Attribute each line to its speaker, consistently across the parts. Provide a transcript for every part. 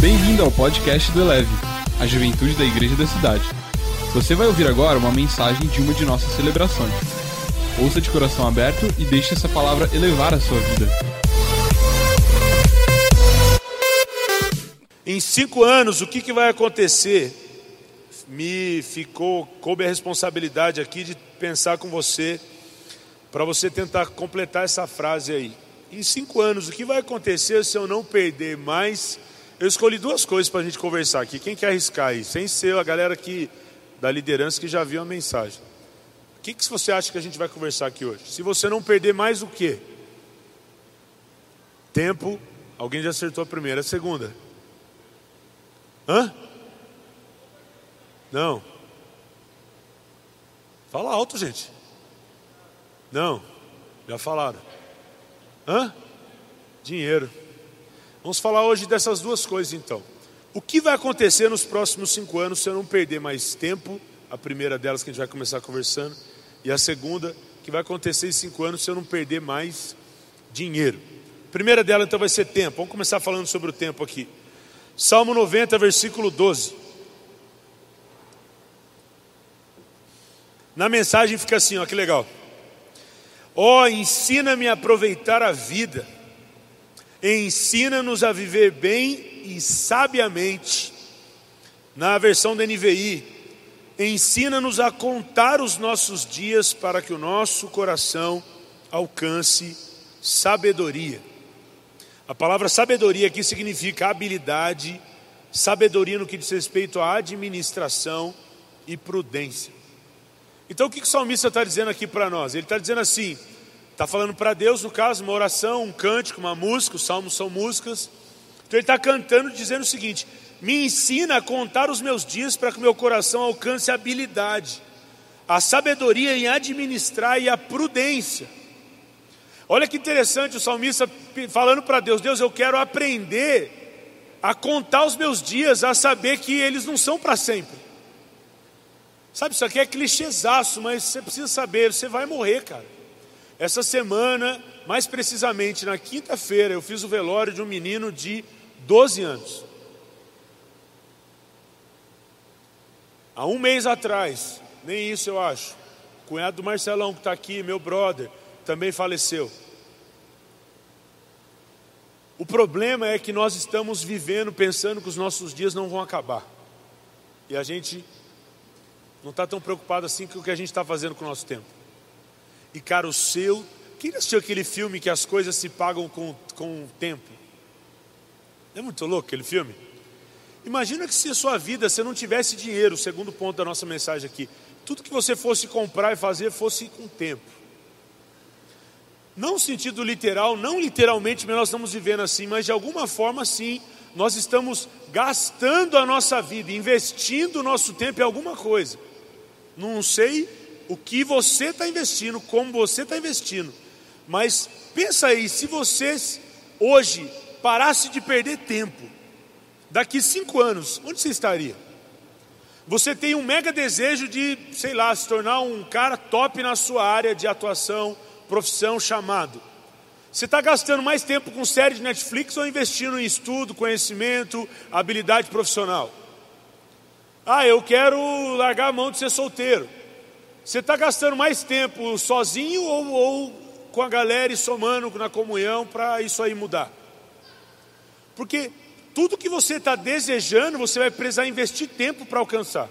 Speaker 1: Bem-vindo ao podcast do Eleve, a juventude da igreja da cidade. Você vai ouvir agora uma mensagem de uma de nossas celebrações. Ouça de coração aberto e deixe essa palavra elevar a sua vida.
Speaker 2: Em cinco anos, o que, que vai acontecer? Me ficou, coube a responsabilidade aqui de pensar com você, para você tentar completar essa frase aí. Em cinco anos, o que vai acontecer se eu não perder mais? Eu escolhi duas coisas para a gente conversar aqui. Quem quer arriscar aí? Sem ser a galera que, da liderança que já viu a mensagem. O que, que você acha que a gente vai conversar aqui hoje? Se você não perder mais o quê? Tempo. Alguém já acertou a primeira. A segunda? Hã? Não. Fala alto, gente. Não. Já falaram. Hã? Dinheiro. Vamos falar hoje dessas duas coisas então. O que vai acontecer nos próximos cinco anos se eu não perder mais tempo? A primeira delas que a gente vai começar conversando. E a segunda, que vai acontecer em cinco anos se eu não perder mais dinheiro. A primeira dela então vai ser tempo. Vamos começar falando sobre o tempo aqui. Salmo 90, versículo 12. Na mensagem fica assim, ó, que legal. Ó, oh, ensina-me a aproveitar a vida, ensina-nos a viver bem e sabiamente. Na versão da NVI, ensina-nos a contar os nossos dias para que o nosso coração alcance sabedoria. A palavra sabedoria aqui significa habilidade, sabedoria no que diz respeito à administração e prudência. Então o que o salmista está dizendo aqui para nós? Ele está dizendo assim: está falando para Deus, no caso, uma oração, um cântico, uma música, os salmos são músicas. Então ele está cantando, dizendo o seguinte: me ensina a contar os meus dias para que meu coração alcance a habilidade, a sabedoria em administrar e a prudência. Olha que interessante o salmista falando para Deus: Deus, eu quero aprender a contar os meus dias, a saber que eles não são para sempre. Sabe, isso aqui é clichêzaço, mas você precisa saber, você vai morrer, cara. Essa semana, mais precisamente na quinta-feira, eu fiz o velório de um menino de 12 anos. Há um mês atrás, nem isso eu acho, o cunhado do Marcelão que está aqui, meu brother, também faleceu. O problema é que nós estamos vivendo pensando que os nossos dias não vão acabar. E a gente não está tão preocupado assim com o que a gente está fazendo com o nosso tempo. E cara, o seu. Quem assistiu aquele filme que as coisas se pagam com, com o tempo? É muito louco aquele filme? Imagina que se a sua vida você não tivesse dinheiro, segundo ponto da nossa mensagem aqui, tudo que você fosse comprar e fazer fosse com tempo. Não no sentido literal, não literalmente, mas nós estamos vivendo assim, mas de alguma forma sim, nós estamos gastando a nossa vida, investindo o nosso tempo em alguma coisa. Não sei o que você está investindo, como você está investindo, mas pensa aí, se você hoje parasse de perder tempo, daqui cinco anos, onde você estaria? Você tem um mega desejo de, sei lá, se tornar um cara top na sua área de atuação, profissão, chamado. Você está gastando mais tempo com série de Netflix ou investindo em estudo, conhecimento, habilidade profissional? Ah, eu quero largar a mão de ser solteiro. Você está gastando mais tempo sozinho ou, ou com a galera e somando na comunhão para isso aí mudar? Porque tudo que você está desejando, você vai precisar investir tempo para alcançar.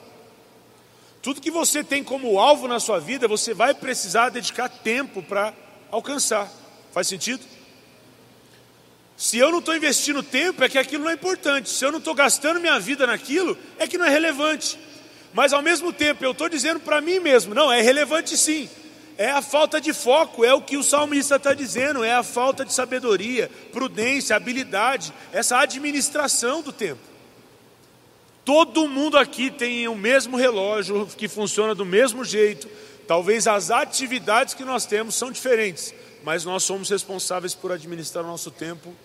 Speaker 2: Tudo que você tem como alvo na sua vida, você vai precisar dedicar tempo para alcançar. Faz sentido? Se eu não estou investindo tempo, é que aquilo não é importante. Se eu não estou gastando minha vida naquilo, é que não é relevante. Mas ao mesmo tempo, eu estou dizendo para mim mesmo: não, é relevante sim. É a falta de foco, é o que o salmista está dizendo, é a falta de sabedoria, prudência, habilidade, essa administração do tempo. Todo mundo aqui tem o mesmo relógio que funciona do mesmo jeito. Talvez as atividades que nós temos são diferentes, mas nós somos responsáveis por administrar o nosso tempo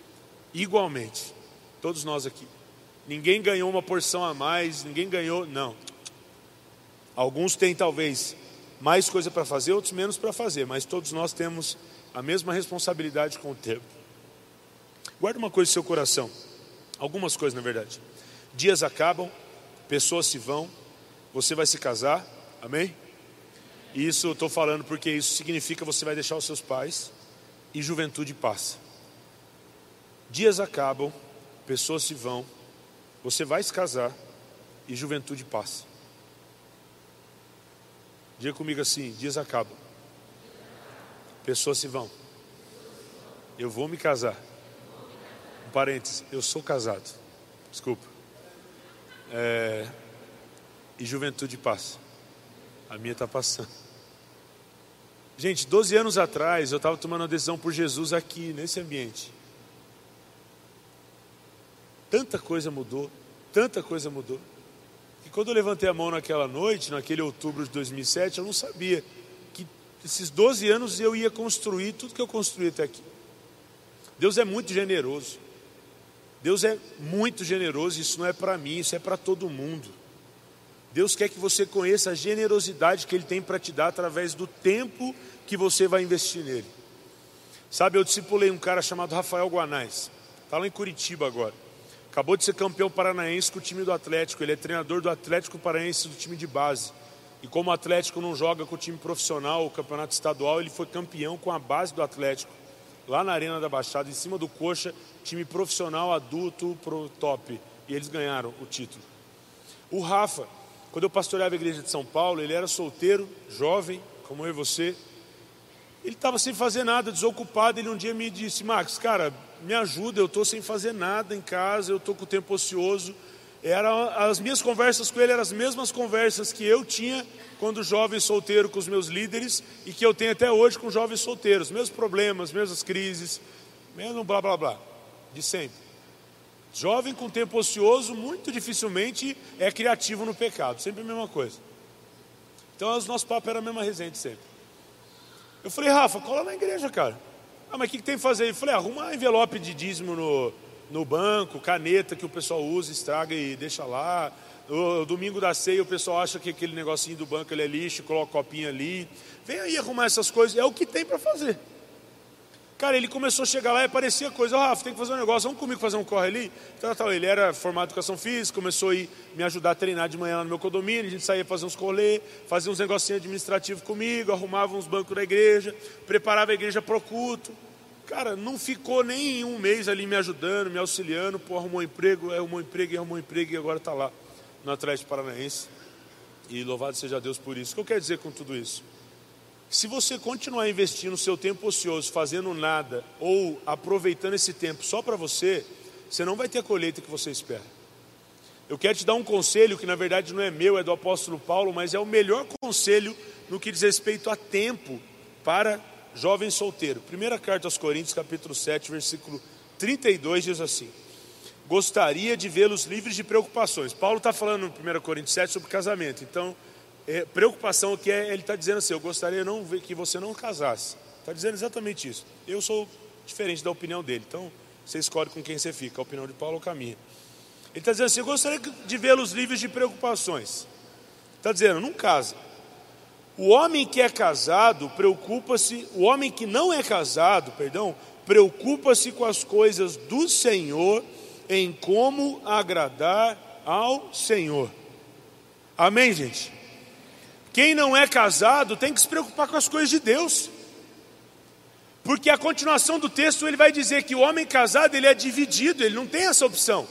Speaker 2: igualmente. Todos nós aqui. Ninguém ganhou uma porção a mais, ninguém ganhou, não. Alguns têm talvez mais coisa para fazer, outros menos para fazer, mas todos nós temos a mesma responsabilidade com o tempo. Guarda uma coisa no seu coração. Algumas coisas, na verdade. Dias acabam, pessoas se vão, você vai se casar, amém? E isso eu estou falando porque isso significa você vai deixar os seus pais e juventude passa. Dias acabam, pessoas se vão, você vai se casar e juventude passa. Diga comigo assim: dias acabam, pessoas se vão. Eu vou me casar. Um parênteses, eu sou casado. Desculpa. É, e juventude passa. A minha está passando. Gente, 12 anos atrás eu estava tomando uma decisão por Jesus aqui, nesse ambiente. Tanta coisa mudou, tanta coisa mudou. E quando eu levantei a mão naquela noite, naquele outubro de 2007, eu não sabia que esses 12 anos eu ia construir tudo que eu construí até aqui. Deus é muito generoso. Deus é muito generoso, isso não é para mim, isso é para todo mundo. Deus quer que você conheça a generosidade que Ele tem para te dar através do tempo que você vai investir nele. Sabe, eu discipulei um cara chamado Rafael Guanais, está lá em Curitiba agora. Acabou de ser campeão paranaense com o time do Atlético, ele é treinador do Atlético Paranaense do time de base. E como o Atlético não joga com o time profissional, o campeonato estadual, ele foi campeão com a base do Atlético lá na Arena da Baixada, em cima do Coxa, time profissional adulto pro top. E eles ganharam o título. O Rafa, quando eu pastoreava a igreja de São Paulo, ele era solteiro, jovem, como eu e você. Ele estava sem fazer nada, desocupado. Ele um dia me disse: Max, cara, me ajuda, eu estou sem fazer nada em casa, eu estou com o tempo ocioso. Era, as minhas conversas com ele eram as mesmas conversas que eu tinha quando jovem solteiro com os meus líderes e que eu tenho até hoje com jovens solteiros. Mesmos problemas, mesmas crises, mesmo blá blá blá, de sempre. Jovem com tempo ocioso muito dificilmente é criativo no pecado, sempre a mesma coisa. Então os nossos papos eram a mesma resenha sempre. Eu falei, Rafa, cola na igreja, cara. Ah, mas o que, que tem que fazer? Eu falei, arruma envelope de dízimo no, no banco, caneta que o pessoal usa, estraga e deixa lá. O domingo da ceia o pessoal acha que aquele negocinho do banco ele é lixo, coloca copinho ali. Vem aí arrumar essas coisas, é o que tem para fazer. Cara, ele começou a chegar lá e aparecia coisa, oh, Rafa, tem que fazer um negócio, vamos comigo fazer um corre ali? Então, tal, ele era formado em educação física, começou a ir me ajudar a treinar de manhã lá no meu condomínio, a gente saía fazer uns colê, fazia uns negocinhos administrativos comigo, arrumava uns bancos da igreja, preparava a igreja para o culto. Cara, não ficou nem um mês ali me ajudando, me auxiliando, pô, arrumou um emprego, arrumou um emprego, arrumou um emprego e agora está lá no Atlético Paranaense. E louvado seja Deus por isso. O que eu quero dizer com tudo isso? Se você continuar investindo seu tempo ocioso, fazendo nada, ou aproveitando esse tempo só para você, você não vai ter a colheita que você espera. Eu quero te dar um conselho que na verdade não é meu, é do apóstolo Paulo, mas é o melhor conselho no que diz respeito a tempo para jovem solteiro. Primeira carta aos Coríntios, capítulo 7, versículo 32, diz assim: Gostaria de vê-los livres de preocupações. Paulo está falando no 1 Coríntios 7 sobre casamento. Então, é, preocupação que é, ele está dizendo assim: Eu gostaria não que você não casasse. Está dizendo exatamente isso. Eu sou diferente da opinião dele. Então, você escolhe com quem você fica, a opinião de Paulo ou a minha. Ele está dizendo assim: Eu gostaria de vê-los livres de preocupações. Está dizendo: Não casa. O homem que é casado preocupa-se, o homem que não é casado, perdão, preocupa-se com as coisas do Senhor, em como agradar ao Senhor. Amém, gente? Quem não é casado tem que se preocupar com as coisas de Deus. Porque a continuação do texto ele vai dizer que o homem casado ele é dividido, ele não tem essa opção.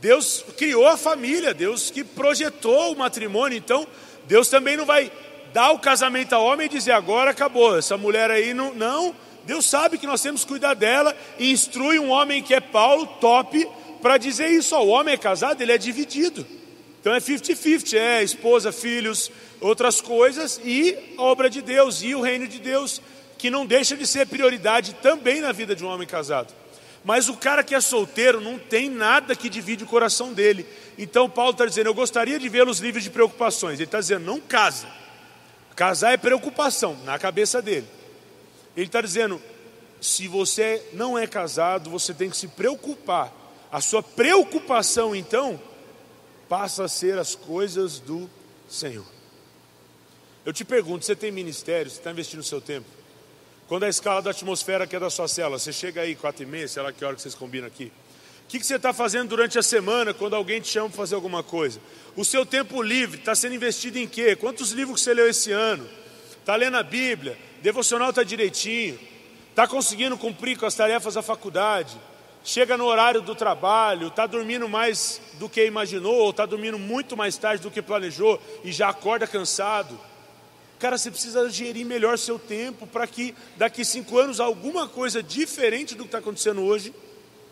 Speaker 2: Deus criou a família, Deus que projetou o matrimônio, então Deus também não vai dar o casamento ao homem e dizer agora acabou, essa mulher aí não. Não, Deus sabe que nós temos que cuidar dela e instrui um homem que é Paulo, top, para dizer isso. o homem é casado, ele é dividido. Então é 50-50, é esposa, filhos, outras coisas e a obra de Deus e o reino de Deus, que não deixa de ser prioridade também na vida de um homem casado. Mas o cara que é solteiro não tem nada que divide o coração dele. Então Paulo está dizendo: Eu gostaria de vê-los livres de preocupações. Ele está dizendo: Não casa. Casar é preocupação na cabeça dele. Ele está dizendo: se você não é casado, você tem que se preocupar. A sua preocupação, então, passa a ser as coisas do Senhor. Eu te pergunto: você tem ministério? Você está investindo o seu tempo? Quando a escala da atmosfera que é da sua cela, você chega aí, quatro e meia, sei lá que hora que vocês combinam aqui. O que, que você está fazendo durante a semana quando alguém te chama para fazer alguma coisa? O seu tempo livre está sendo investido em quê? Quantos livros você leu esse ano? Está lendo a Bíblia? Devocional está direitinho? Está conseguindo cumprir com as tarefas da faculdade? Chega no horário do trabalho, está dormindo mais do que imaginou, ou está dormindo muito mais tarde do que planejou e já acorda cansado? Cara, você precisa gerir melhor seu tempo para que daqui cinco anos alguma coisa diferente do que está acontecendo hoje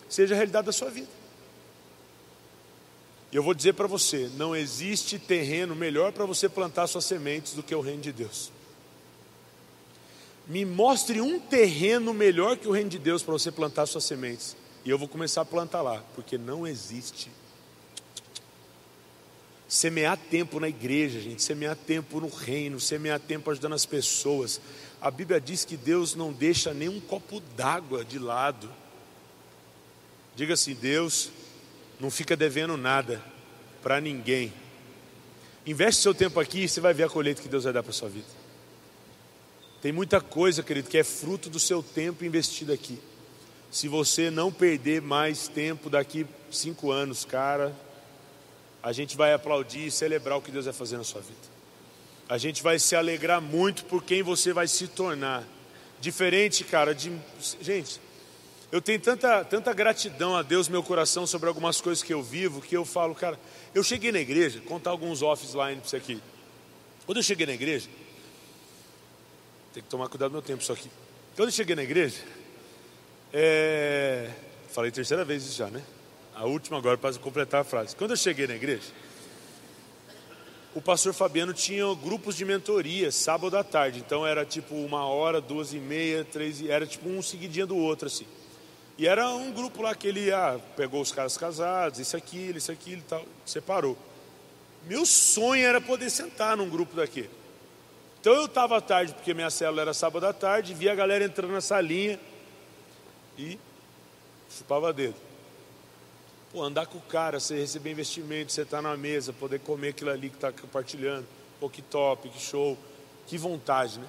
Speaker 2: seja a realidade da sua vida. E eu vou dizer para você: não existe terreno melhor para você plantar suas sementes do que o reino de Deus. Me mostre um terreno melhor que o reino de Deus para você plantar suas sementes. E eu vou começar a plantar lá, porque não existe. Semear tempo na igreja, gente, semear tempo no reino, semear tempo ajudando as pessoas. A Bíblia diz que Deus não deixa nem um copo d'água de lado Diga assim: Deus não fica devendo nada para ninguém. Investe seu tempo aqui e você vai ver a colheita que Deus vai dar para sua vida. Tem muita coisa, querido, que é fruto do seu tempo investido aqui. Se você não perder mais tempo daqui cinco anos, cara, a gente vai aplaudir e celebrar o que Deus vai fazer na sua vida. A gente vai se alegrar muito por quem você vai se tornar. Diferente, cara, de. Gente, eu tenho tanta, tanta gratidão a Deus meu coração sobre algumas coisas que eu vivo, que eu falo, cara, eu cheguei na igreja, contar alguns offline para você aqui. Quando eu cheguei na igreja, tem que tomar cuidado do meu tempo isso aqui. Quando eu cheguei na igreja, é, falei terceira vez já, né? A última agora para completar a frase. Quando eu cheguei na igreja, o pastor Fabiano tinha grupos de mentoria, sábado à tarde. Então era tipo uma hora, duas e meia, três, era tipo um seguidinho do outro assim. E era um grupo lá que ele ah, pegou os caras casados, isso, aquilo, isso, aquilo e tal, separou. Meu sonho era poder sentar num grupo daqui. Então eu estava à tarde, porque minha célula era sábado à tarde, via a galera entrando na salinha e chupava dedo. Pô, andar com o cara, você receber investimento, você estar tá na mesa, poder comer aquilo ali que está compartilhando. Pô, que top, que show, que vontade, né?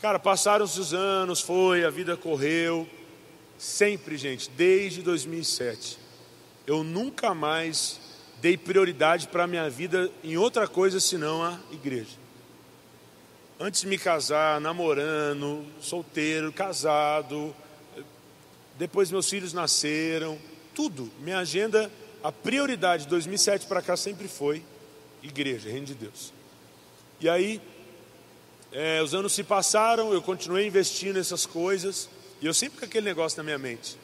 Speaker 2: Cara, passaram-se os anos, foi, a vida correu. Sempre, gente, desde 2007, eu nunca mais dei prioridade para a minha vida em outra coisa senão a igreja. Antes de me casar, namorando, solteiro, casado, depois meus filhos nasceram, tudo. Minha agenda, a prioridade de 2007 para cá sempre foi igreja, reino de Deus. E aí, é, os anos se passaram, eu continuei investindo nessas coisas. E eu sempre com aquele negócio na minha mente.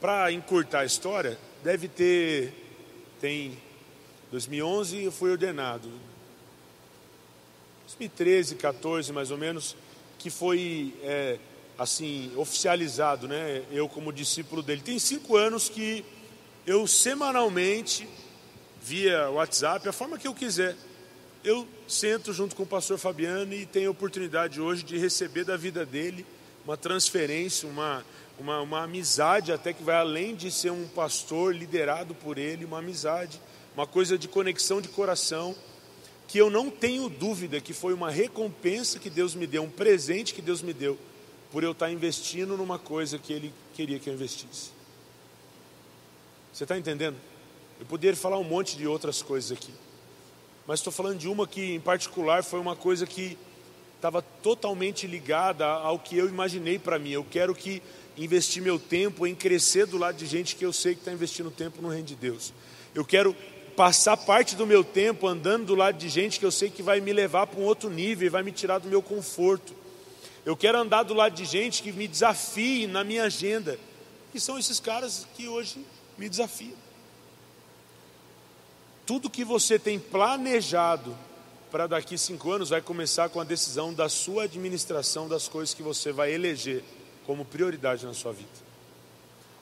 Speaker 2: Para encurtar a história, deve ter. Tem. 2011 eu fui ordenado. 2013, 14 mais ou menos, que foi é, assim oficializado, né? Eu como discípulo dele. Tem cinco anos que eu semanalmente via WhatsApp, a forma que eu quiser. Eu sento junto com o pastor Fabiano e tenho a oportunidade hoje de receber da vida dele uma transferência, uma, uma, uma amizade até que vai além de ser um pastor liderado por ele, uma amizade, uma coisa de conexão de coração, que eu não tenho dúvida que foi uma recompensa que Deus me deu, um presente que Deus me deu, por eu estar investindo numa coisa que Ele queria que eu investisse. Você está entendendo? Eu poderia falar um monte de outras coisas aqui, mas estou falando de uma que, em particular, foi uma coisa que estava totalmente ligada ao que eu imaginei para mim. Eu quero que investir meu tempo em crescer do lado de gente que eu sei que está investindo tempo no reino de Deus. Eu quero passar parte do meu tempo andando do lado de gente que eu sei que vai me levar para um outro nível e vai me tirar do meu conforto. Eu quero andar do lado de gente que me desafie na minha agenda. E são esses caras que hoje me desafiam. Tudo que você tem planejado para daqui cinco anos vai começar com a decisão da sua administração das coisas que você vai eleger como prioridade na sua vida.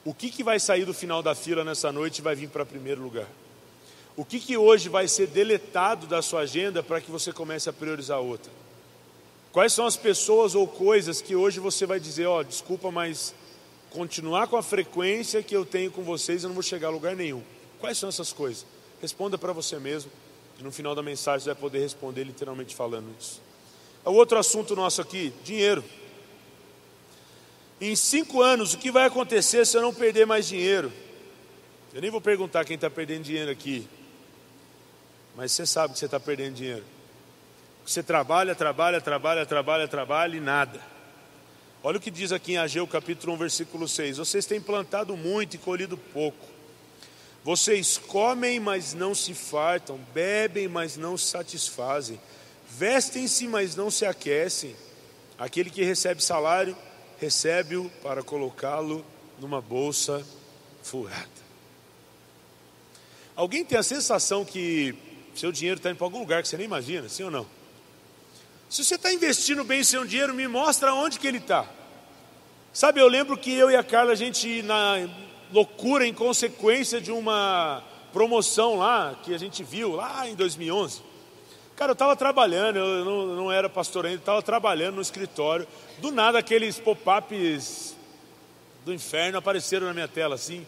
Speaker 2: O que, que vai sair do final da fila nessa noite e vai vir para primeiro lugar? O que, que hoje vai ser deletado da sua agenda para que você comece a priorizar outra? Quais são as pessoas ou coisas que hoje você vai dizer, ó, oh, desculpa, mas continuar com a frequência que eu tenho com vocês, eu não vou chegar a lugar nenhum. Quais são essas coisas? Responda para você mesmo. E no final da mensagem você vai poder responder literalmente falando isso. O outro assunto nosso aqui, dinheiro. Em cinco anos, o que vai acontecer se eu não perder mais dinheiro? Eu nem vou perguntar quem está perdendo dinheiro aqui, mas você sabe que você está perdendo dinheiro. Você trabalha, trabalha, trabalha, trabalha, trabalha e nada. Olha o que diz aqui em Ageu capítulo 1, versículo 6. Vocês têm plantado muito e colhido pouco. Vocês comem, mas não se fartam, bebem, mas não se satisfazem, vestem-se, mas não se aquecem. Aquele que recebe salário, recebe-o para colocá-lo numa bolsa furada. Alguém tem a sensação que seu dinheiro está indo para algum lugar que você nem imagina, sim ou não? Se você está investindo bem seu dinheiro, me mostra onde que ele está. Sabe, eu lembro que eu e a Carla, a gente, na loucura, em consequência de uma promoção lá, que a gente viu lá em 2011. Cara, eu estava trabalhando, eu não, não era pastor ainda, estava trabalhando no escritório. Do nada, aqueles pop-ups do inferno apareceram na minha tela assim.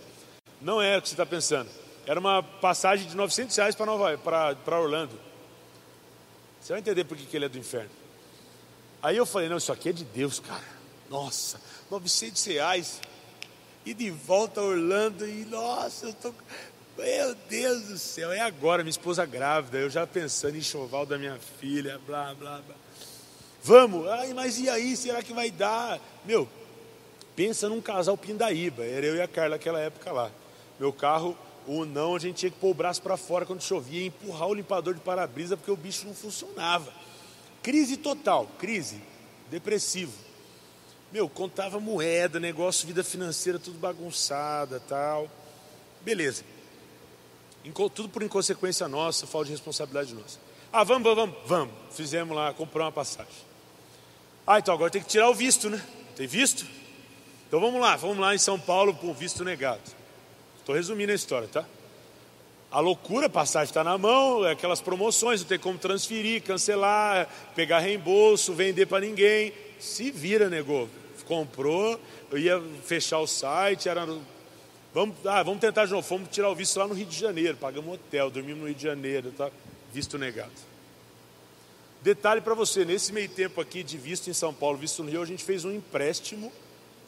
Speaker 2: Não é o que você está pensando. Era uma passagem de 900 reais para Orlando. Você vai entender por que, ele é do inferno. Aí eu falei, não, isso aqui é de Deus, cara. Nossa, 900 reais. E de volta a Orlando. E nossa, eu tô. Meu Deus do céu, é agora, minha esposa grávida, eu já pensando em enxoval da minha filha, blá, blá, blá. Vamos, ai, mas e aí, será que vai dar? Meu, pensa num casal pindaíba, era eu e a Carla naquela época lá. Meu carro o não, a gente tinha que pôr o braço para fora quando chovia e empurrar o limpador de para-brisa porque o bicho não funcionava. Crise total, crise, depressivo. Meu, contava moeda, negócio, vida financeira, tudo bagunçada, tal. Beleza. Tudo por inconsequência nossa, falta de responsabilidade nossa. Ah, vamos, vamos, vamos, vamos. Fizemos lá, compramos uma passagem. Ah, então agora tem que tirar o visto, né? Tem visto? Então vamos lá, vamos lá em São Paulo com o visto negado. Estou resumindo a história, tá? A loucura, a passagem está na mão, é aquelas promoções, não tem como transferir, cancelar, pegar reembolso, vender para ninguém. Se vira, negou. Comprou, eu ia fechar o site, era. Vamos, ah, vamos tentar de novo. Fomos tirar o visto lá no Rio de Janeiro, pagamos hotel, dormimos no Rio de Janeiro, tá? visto negado. Detalhe para você, nesse meio tempo aqui de visto em São Paulo, visto no Rio, a gente fez um empréstimo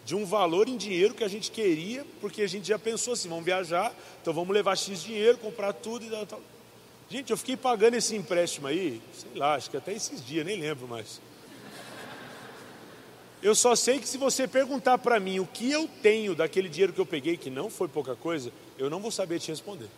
Speaker 2: de um valor em dinheiro que a gente queria, porque a gente já pensou assim, vamos viajar, então vamos levar X dinheiro, comprar tudo e tal. Gente, eu fiquei pagando esse empréstimo aí, sei lá, acho que até esses dias, nem lembro mais. Eu só sei que se você perguntar para mim o que eu tenho daquele dinheiro que eu peguei, que não foi pouca coisa, eu não vou saber te responder.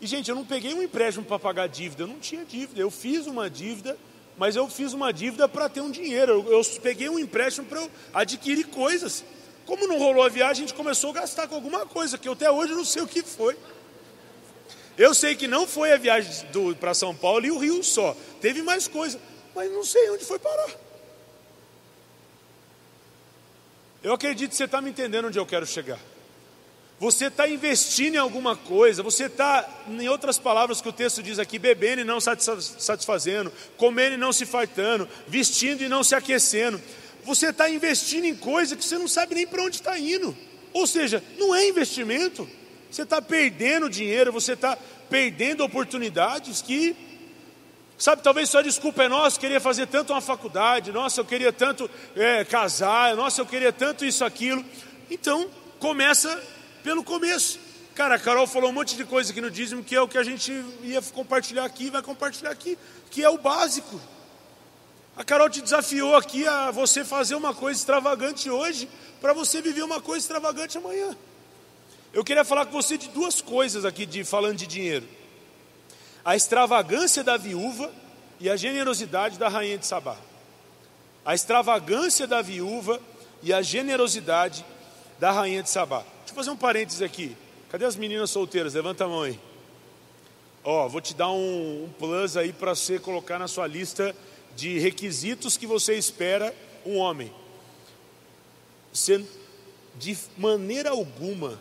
Speaker 2: E, gente, eu não peguei um empréstimo para pagar dívida, eu não tinha dívida, eu fiz uma dívida mas eu fiz uma dívida para ter um dinheiro. Eu, eu peguei um empréstimo para adquirir coisas. Como não rolou a viagem, a gente começou a gastar com alguma coisa, que eu até hoje não sei o que foi. Eu sei que não foi a viagem para São Paulo e o Rio só. Teve mais coisa, mas não sei onde foi parar. Eu acredito que você está me entendendo onde eu quero chegar você está investindo em alguma coisa, você está, em outras palavras que o texto diz aqui, bebendo e não satisfazendo, comendo e não se fartando, vestindo e não se aquecendo. Você está investindo em coisa que você não sabe nem para onde está indo. Ou seja, não é investimento. Você está perdendo dinheiro, você está perdendo oportunidades que, sabe, talvez sua desculpa é nossa, eu queria fazer tanto uma faculdade, nossa, eu queria tanto é, casar, nossa, eu queria tanto isso, aquilo. Então, começa pelo começo. Cara, a Carol falou um monte de coisa aqui no dízimo que é o que a gente ia compartilhar aqui, vai compartilhar aqui, que é o básico. A Carol te desafiou aqui a você fazer uma coisa extravagante hoje, para você viver uma coisa extravagante amanhã. Eu queria falar com você de duas coisas aqui, de, falando de dinheiro: a extravagância da viúva e a generosidade da rainha de Sabá. A extravagância da viúva e a generosidade da rainha de Sabá. Deixa eu fazer um parênteses aqui. Cadê as meninas solteiras? Levanta a mão aí. Ó, vou te dar um, um plus aí para você colocar na sua lista de requisitos que você espera um homem. Você, de maneira alguma,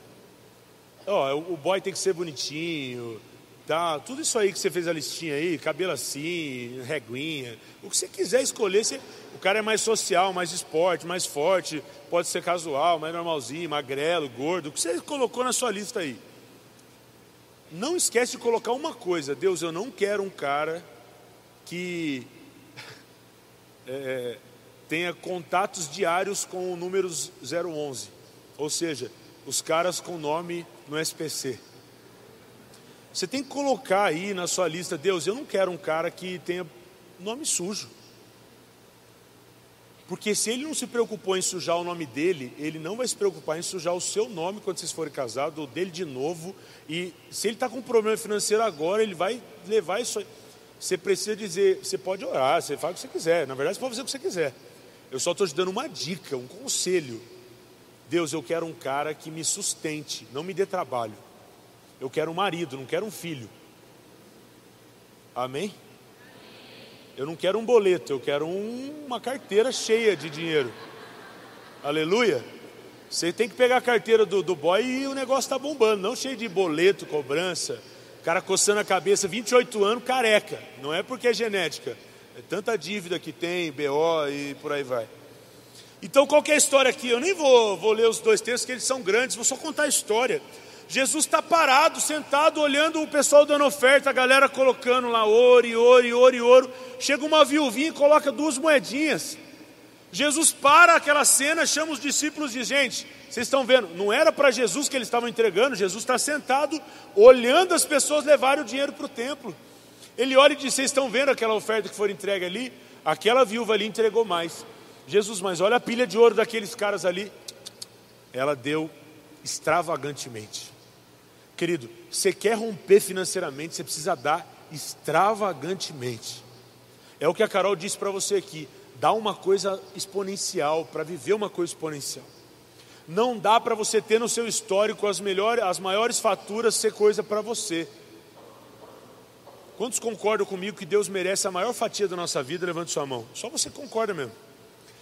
Speaker 2: ó, o boy tem que ser bonitinho, tá? Tudo isso aí que você fez a listinha aí, cabelo assim, reguinha, o que você quiser escolher, você, o cara é mais social, mais esporte, mais forte, pode ser casual, mais normalzinho, magrelo, gordo, o que você colocou na sua lista aí. Não esquece de colocar uma coisa, Deus, eu não quero um cara que é, tenha contatos diários com o número 011. Ou seja, os caras com nome no SPC. Você tem que colocar aí na sua lista, Deus, eu não quero um cara que tenha nome sujo. Porque se ele não se preocupou em sujar o nome dele, ele não vai se preocupar em sujar o seu nome quando vocês forem casados, ou dele de novo. E se ele está com um problema financeiro agora, ele vai levar isso. Você precisa dizer, você pode orar, você faz o que você quiser. Na verdade, você pode fazer o que você quiser. Eu só estou te dando uma dica, um conselho. Deus, eu quero um cara que me sustente, não me dê trabalho. Eu quero um marido, não quero um filho. Amém? Eu não quero um boleto, eu quero um, uma carteira cheia de dinheiro. Aleluia. Você tem que pegar a carteira do, do boy e o negócio está bombando, não cheio de boleto, cobrança. Cara coçando a cabeça, 28 anos, careca. Não é porque é genética. É tanta dívida que tem, BO e por aí vai. Então, qual é a história aqui? Eu nem vou, vou ler os dois textos, que eles são grandes, vou só contar a história. Jesus está parado, sentado, olhando o pessoal dando oferta, a galera colocando lá ouro e ouro e ouro e ouro. Chega uma viuvinha e coloca duas moedinhas. Jesus para aquela cena, chama os discípulos e Gente, vocês estão vendo, não era para Jesus que eles estavam entregando, Jesus está sentado, olhando as pessoas levarem o dinheiro para o templo. Ele olha e diz: Vocês estão vendo aquela oferta que foi entregue ali? Aquela viúva ali entregou mais. Jesus, mas olha a pilha de ouro daqueles caras ali. Ela deu extravagantemente. Querido, você quer romper financeiramente, você precisa dar extravagantemente. É o que a Carol disse para você aqui. Dá uma coisa exponencial, para viver uma coisa exponencial. Não dá para você ter no seu histórico as, melhores, as maiores faturas ser coisa para você. Quantos concordam comigo que Deus merece a maior fatia da nossa vida? Levante sua mão. Só você concorda mesmo.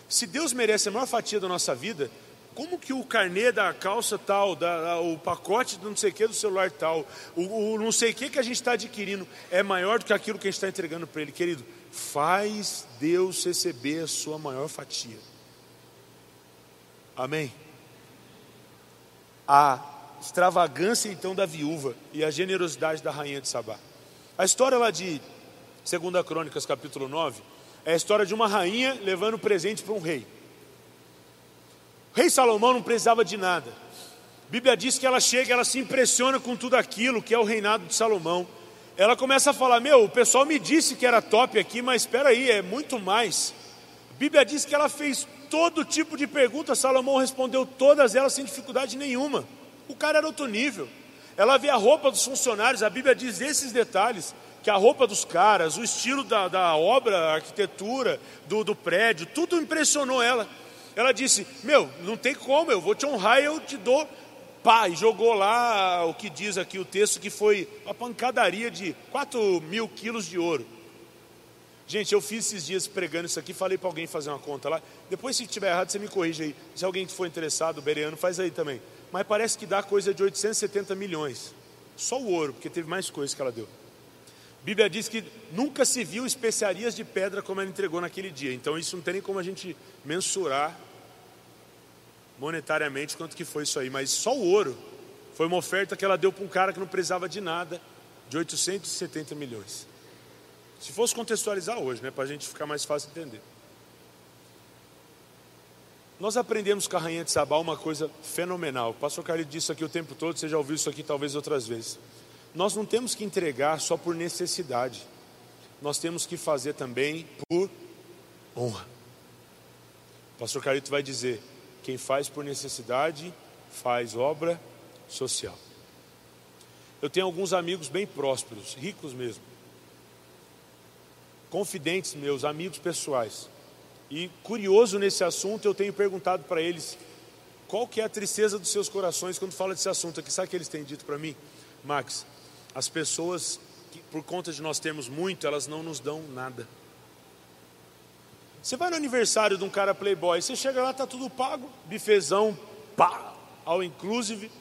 Speaker 2: Se Deus merece a maior fatia da nossa vida, como que o carnê da calça tal, da, o pacote do não sei o que do celular tal, o, o não sei o que que a gente está adquirindo é maior do que aquilo que a gente está entregando para ele, querido? Faz Deus receber a sua maior fatia. Amém? A extravagância então da viúva e a generosidade da rainha de Sabá. A história lá de 2 Crônicas, capítulo 9, é a história de uma rainha levando presente para um rei. O rei Salomão não precisava de nada. A Bíblia diz que ela chega, ela se impressiona com tudo aquilo que é o reinado de Salomão. Ela começa a falar: Meu, o pessoal me disse que era top aqui, mas espera aí, é muito mais. A Bíblia diz que ela fez todo tipo de perguntas, Salomão respondeu todas elas sem dificuldade nenhuma. O cara era outro nível. Ela vê a roupa dos funcionários, a Bíblia diz esses detalhes: que a roupa dos caras, o estilo da, da obra, a arquitetura, do, do prédio, tudo impressionou ela. Ela disse: Meu, não tem como, eu vou te honrar eu te dou. Pá, e jogou lá o que diz aqui o texto, que foi uma pancadaria de 4 mil quilos de ouro. Gente, eu fiz esses dias pregando isso aqui, falei para alguém fazer uma conta lá. Depois, se tiver errado, você me corrige aí. Se alguém for interessado, Bereano, faz aí também. Mas parece que dá coisa de 870 milhões. Só o ouro, porque teve mais coisas que ela deu. Bíblia diz que nunca se viu especiarias de pedra como ela entregou naquele dia. Então isso não tem nem como a gente mensurar monetariamente quanto que foi isso aí, mas só o ouro foi uma oferta que ela deu para um cara que não precisava de nada, de 870 milhões. Se fosse contextualizar hoje, né, para a gente ficar mais fácil entender. Nós aprendemos com a Rainha de Sabá uma coisa fenomenal. O pastor Carlos disse aqui o tempo todo, você já ouviu isso aqui talvez outras vezes. Nós não temos que entregar só por necessidade, nós temos que fazer também por honra. O pastor Carito vai dizer: quem faz por necessidade faz obra social. Eu tenho alguns amigos bem prósperos, ricos mesmo, confidentes meus, amigos pessoais. E curioso nesse assunto, eu tenho perguntado para eles qual que é a tristeza dos seus corações quando fala desse assunto aqui. Sabe o que eles têm dito para mim? Max, as pessoas, que, por conta de nós termos muito, elas não nos dão nada. Você vai no aniversário de um cara playboy, você chega lá, tá tudo pago, bifezão, pá, ao inclusive.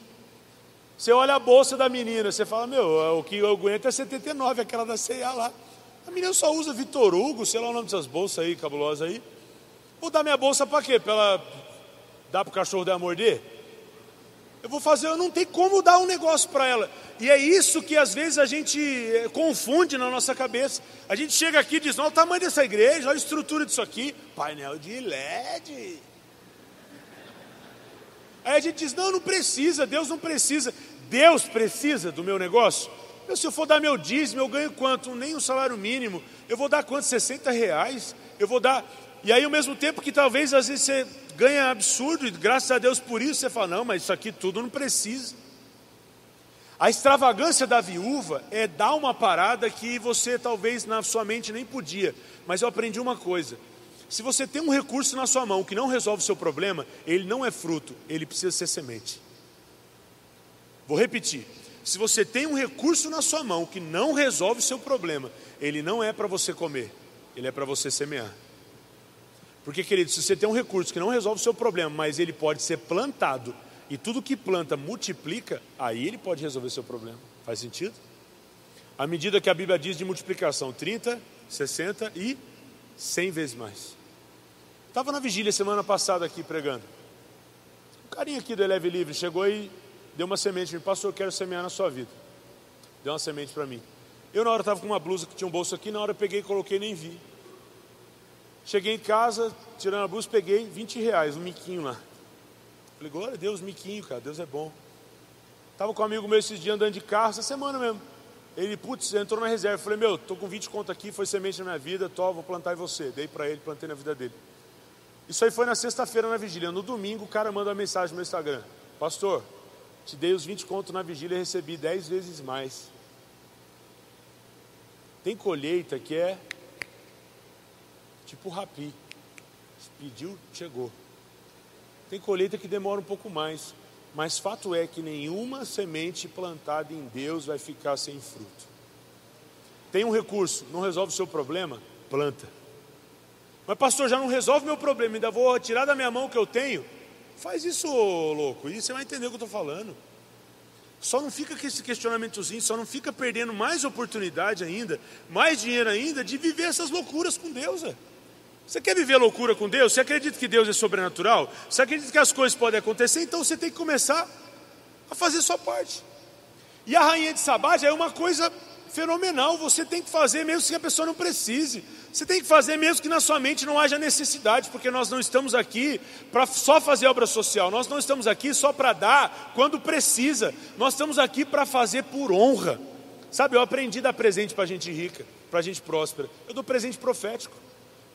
Speaker 2: Você olha a bolsa da menina, você fala, meu, o que eu aguento é 79, aquela da C&A lá. A menina só usa Vitor Hugo, sei lá o nome dessas bolsas aí, cabulosas aí. Vou dar minha bolsa para quê? Para ela dar para o cachorro dela morder? Eu vou fazer, eu não tem como dar um negócio para ela. E é isso que às vezes a gente eh, confunde na nossa cabeça. A gente chega aqui e diz: olha o tamanho dessa igreja, olha a estrutura disso aqui, painel de LED. Aí a gente diz: não, não precisa, Deus não precisa. Deus precisa do meu negócio? Eu, se eu for dar meu dízimo, eu ganho quanto? Nem um salário mínimo. Eu vou dar quanto? 60 reais? Eu vou dar. E aí, ao mesmo tempo que talvez às vezes você ganha absurdo, e graças a Deus por isso, você fala: não, mas isso aqui tudo não precisa. A extravagância da viúva é dar uma parada que você talvez na sua mente nem podia. Mas eu aprendi uma coisa: se você tem um recurso na sua mão que não resolve o seu problema, ele não é fruto, ele precisa ser semente. Vou repetir: se você tem um recurso na sua mão que não resolve o seu problema, ele não é para você comer, ele é para você semear. Porque, querido, se você tem um recurso que não resolve o seu problema, mas ele pode ser plantado e tudo que planta multiplica, aí ele pode resolver o seu problema. Faz sentido? À medida que a Bíblia diz de multiplicação, 30, 60 e 100 vezes mais. Estava na vigília semana passada aqui pregando. Um carinha aqui do Eleve Livre chegou e deu uma semente, me passou, eu quero semear na sua vida. Deu uma semente para mim. Eu na hora estava com uma blusa que tinha um bolso aqui, na hora eu peguei e coloquei nem vi. Cheguei em casa, tirando a blusa, peguei 20 reais, um miquinho lá. Falei, glória a Deus, miquinho, cara, Deus é bom. Estava com um amigo meu esses dias andando de carro, essa semana mesmo. Ele, putz, entrou na reserva. Falei, meu, tô com 20 conto aqui, foi semente na minha vida, tô, vou plantar em você. Dei para ele, plantei na vida dele. Isso aí foi na sexta-feira na vigília. No domingo, o cara manda uma mensagem no meu Instagram: Pastor, te dei os 20 contos na vigília e recebi 10 vezes mais. Tem colheita que é tipo rapi. Pediu, chegou. Tem colheita que demora um pouco mais. Mas fato é que nenhuma semente plantada em Deus vai ficar sem fruto. Tem um recurso, não resolve o seu problema? Planta. Mas pastor, já não resolve meu problema, ainda vou tirar da minha mão o que eu tenho? Faz isso, louco, e você vai entender o que eu estou falando. Só não fica com esse questionamentozinho, só não fica perdendo mais oportunidade ainda, mais dinheiro ainda, de viver essas loucuras com Deus. É. Você quer viver loucura com Deus? Você acredita que Deus é sobrenatural? Você acredita que as coisas podem acontecer? Então você tem que começar a fazer sua parte. E a rainha de Sabá já é uma coisa fenomenal. Você tem que fazer mesmo que a pessoa não precise. Você tem que fazer mesmo que na sua mente não haja necessidade, porque nós não estamos aqui para só fazer obra social, nós não estamos aqui só para dar quando precisa, nós estamos aqui para fazer por honra. Sabe, eu aprendi a dar presente para gente rica, para gente próspera. Eu dou presente profético,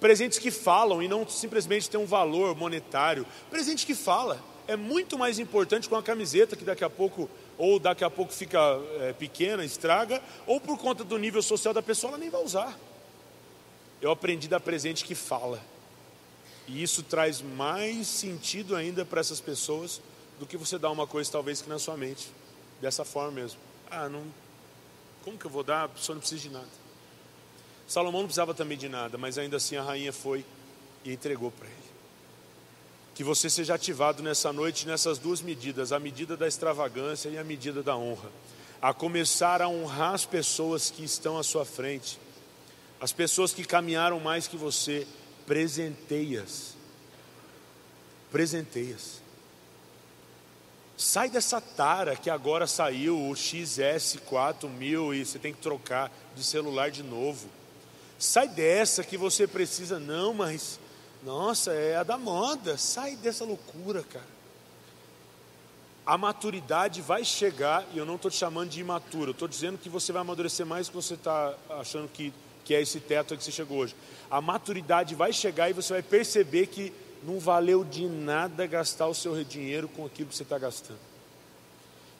Speaker 2: presentes que falam e não simplesmente tem um valor monetário. Presente que fala é muito mais importante com a camiseta que daqui a pouco ou daqui a pouco fica é, pequena, estraga, ou por conta do nível social da pessoa ela nem vai usar eu aprendi da presente que fala. E isso traz mais sentido ainda para essas pessoas do que você dar uma coisa talvez que na sua mente. Dessa forma mesmo. Ah, não. Como que eu vou dar? A pessoa não precisa de nada. Salomão não precisava também de nada, mas ainda assim a rainha foi e entregou para ele. Que você seja ativado nessa noite nessas duas medidas, a medida da extravagância e a medida da honra. A começar a honrar as pessoas que estão à sua frente as pessoas que caminharam mais que você, presenteias. Presenteias. Sai dessa tara que agora saiu o XS4000 e você tem que trocar de celular de novo. Sai dessa que você precisa, não, mas nossa, é a da moda. Sai dessa loucura, cara. A maturidade vai chegar, e eu não estou te chamando de imaturo, eu estou dizendo que você vai amadurecer mais do que você está achando que que é esse teto que você chegou hoje. A maturidade vai chegar e você vai perceber que não valeu de nada gastar o seu dinheiro com aquilo que você está gastando.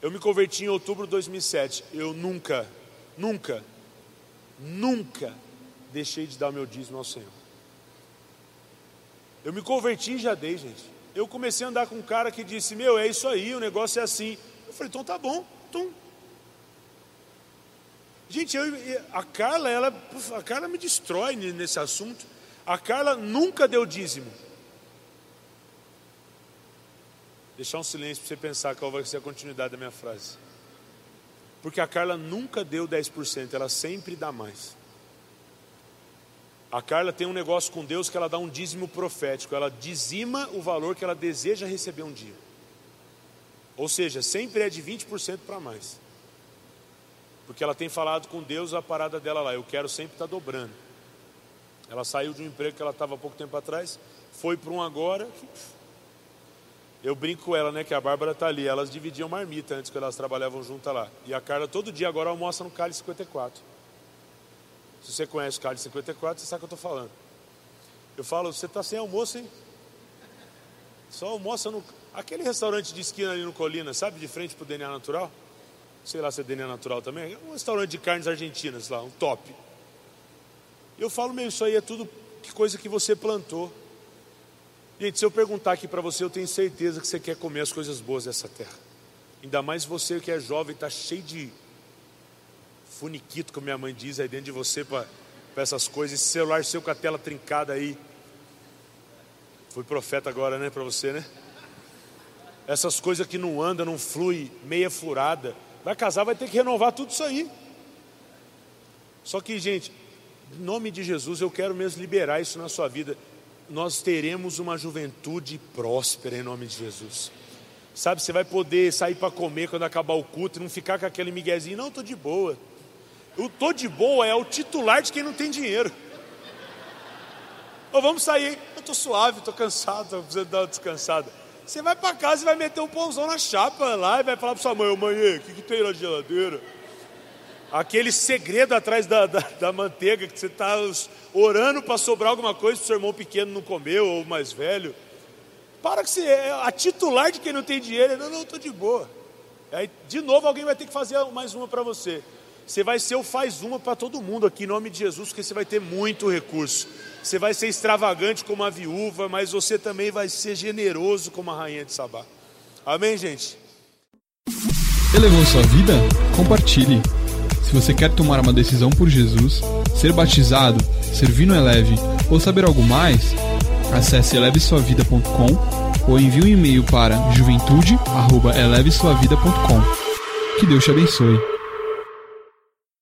Speaker 2: Eu me converti em outubro de 2007. Eu nunca, nunca, nunca deixei de dar o meu dízimo ao Senhor. Eu me converti e já dei, gente. Eu comecei a andar com um cara que disse: Meu, é isso aí, o negócio é assim. Eu falei: Então tá bom, então Gente, eu, a Carla, ela, a Carla me destrói nesse assunto. A Carla nunca deu dízimo. Deixar um silêncio para você pensar qual vai ser a continuidade da minha frase. Porque a Carla nunca deu 10%, ela sempre dá mais. A Carla tem um negócio com Deus que ela dá um dízimo profético, ela dizima o valor que ela deseja receber um dia. Ou seja, sempre é de 20% para mais. Porque ela tem falado com Deus a parada dela lá. Eu quero sempre estar tá dobrando. Ela saiu de um emprego que ela estava há pouco tempo atrás, foi para um agora. Eu brinco com ela, né, que a Bárbara tá ali. Elas dividiam marmita antes, quando elas trabalhavam juntas lá. E a Carla todo dia agora almoça no Cali 54. Se você conhece o Cali 54, você sabe o que eu estou falando. Eu falo, você está sem almoço, hein? Só almoça no. Aquele restaurante de esquina ali no Colina, sabe? De frente pro DNA Natural? Sei lá se é DNA Natural também. É um restaurante de carnes argentinas lá, um top. Eu falo mesmo, isso aí é tudo que coisa que você plantou. Gente, se eu perguntar aqui para você, eu tenho certeza que você quer comer as coisas boas dessa terra. Ainda mais você que é jovem, está cheio de funiquito, como minha mãe diz, aí dentro de você para essas coisas. Esse celular seu com a tela trincada aí. Fui profeta agora, né, para você, né? Essas coisas que não anda, não flui, meia furada. Vai casar, vai ter que renovar tudo isso aí. Só que, gente, em nome de Jesus, eu quero mesmo liberar isso na sua vida nós teremos uma juventude próspera em nome de Jesus. Sabe, você vai poder sair para comer quando acabar o culto e não ficar com aquele miguezinho, não, estou de boa. O tô de boa é o titular de quem não tem dinheiro. Ou vamos sair, eu estou suave, estou cansado, estou precisando dar uma descansada. Você vai para casa e vai meter um pãozão na chapa lá e vai falar para sua mãe, mãe, o que, que tem na geladeira? aquele segredo atrás da, da, da manteiga, que você está orando para sobrar alguma coisa para o seu irmão pequeno não comeu, ou mais velho. Para que você é a titular de quem não tem dinheiro, não, não, estou de boa. Aí, de novo, alguém vai ter que fazer mais uma para você. Você vai ser o faz uma para todo mundo aqui, em nome de Jesus, porque você vai ter muito recurso. Você vai ser extravagante como a viúva, mas você também vai ser generoso como a rainha de Sabá. Amém, gente?
Speaker 1: Elevou sua vida? Compartilhe. Se você quer tomar uma decisão por Jesus, ser batizado, servir no Eleve ou saber algo mais, acesse elevesuavida.com ou envie um e-mail para juventude@elevesuavida.com. Que Deus te abençoe.